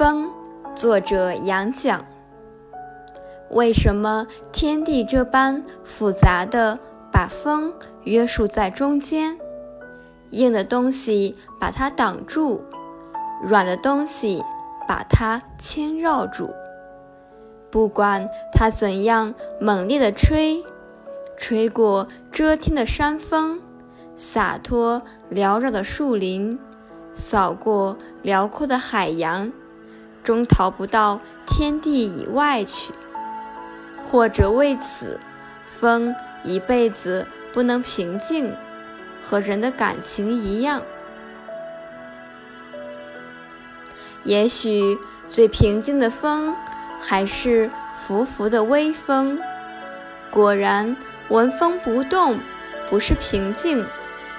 风，作者杨绛。为什么天地这般复杂的把风约束在中间？硬的东西把它挡住，软的东西把它牵绕住。不管它怎样猛烈的吹，吹过遮天的山峰，洒脱缭绕的树林，扫过辽阔的海洋。终逃不到天地以外去，或者为此，风一辈子不能平静，和人的感情一样。也许最平静的风，还是浮浮的微风。果然，闻风不动，不是平静，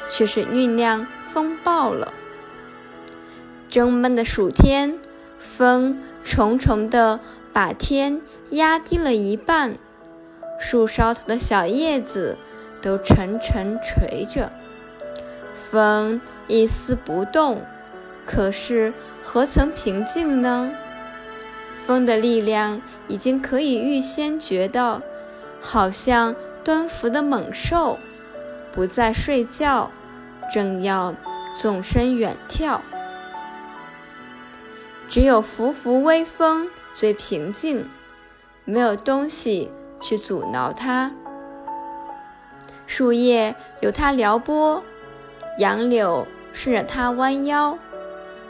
却是酝酿风暴了。蒸闷的暑天。风重重地把天压低了一半，树梢头的小叶子都沉沉垂着。风一丝不动，可是何曾平静呢？风的力量已经可以预先觉到，好像蹲伏的猛兽，不再睡觉，正要纵身远跳。只有拂拂微风最平静，没有东西去阻挠它。树叶由它撩拨，杨柳顺着它弯腰，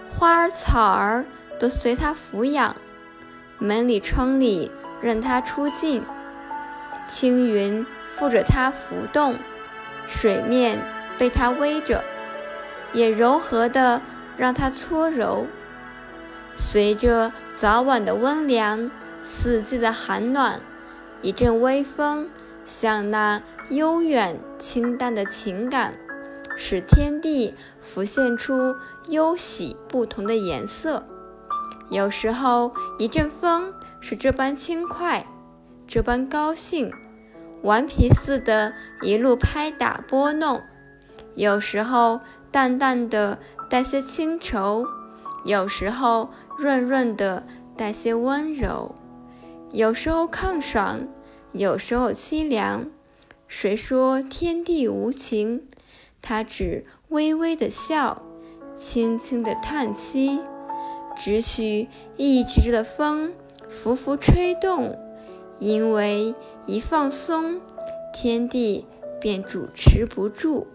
花儿草儿都随它抚养。门里窗里任它出进，青云附着它浮动，水面被它偎着，也柔和的让它搓揉。随着早晚的温凉，四季的寒暖，一阵微风，像那悠远清淡的情感，使天地浮现出忧喜不同的颜色。有时候，一阵风是这般轻快，这般高兴，顽皮似的，一路拍打拨弄；有时候，淡淡的带些清愁。有时候润润的带些温柔，有时候抗爽，有时候凄凉。谁说天地无情？他只微微的笑，轻轻的叹息，只许一直的风拂拂吹动。因为一放松，天地便主持不住。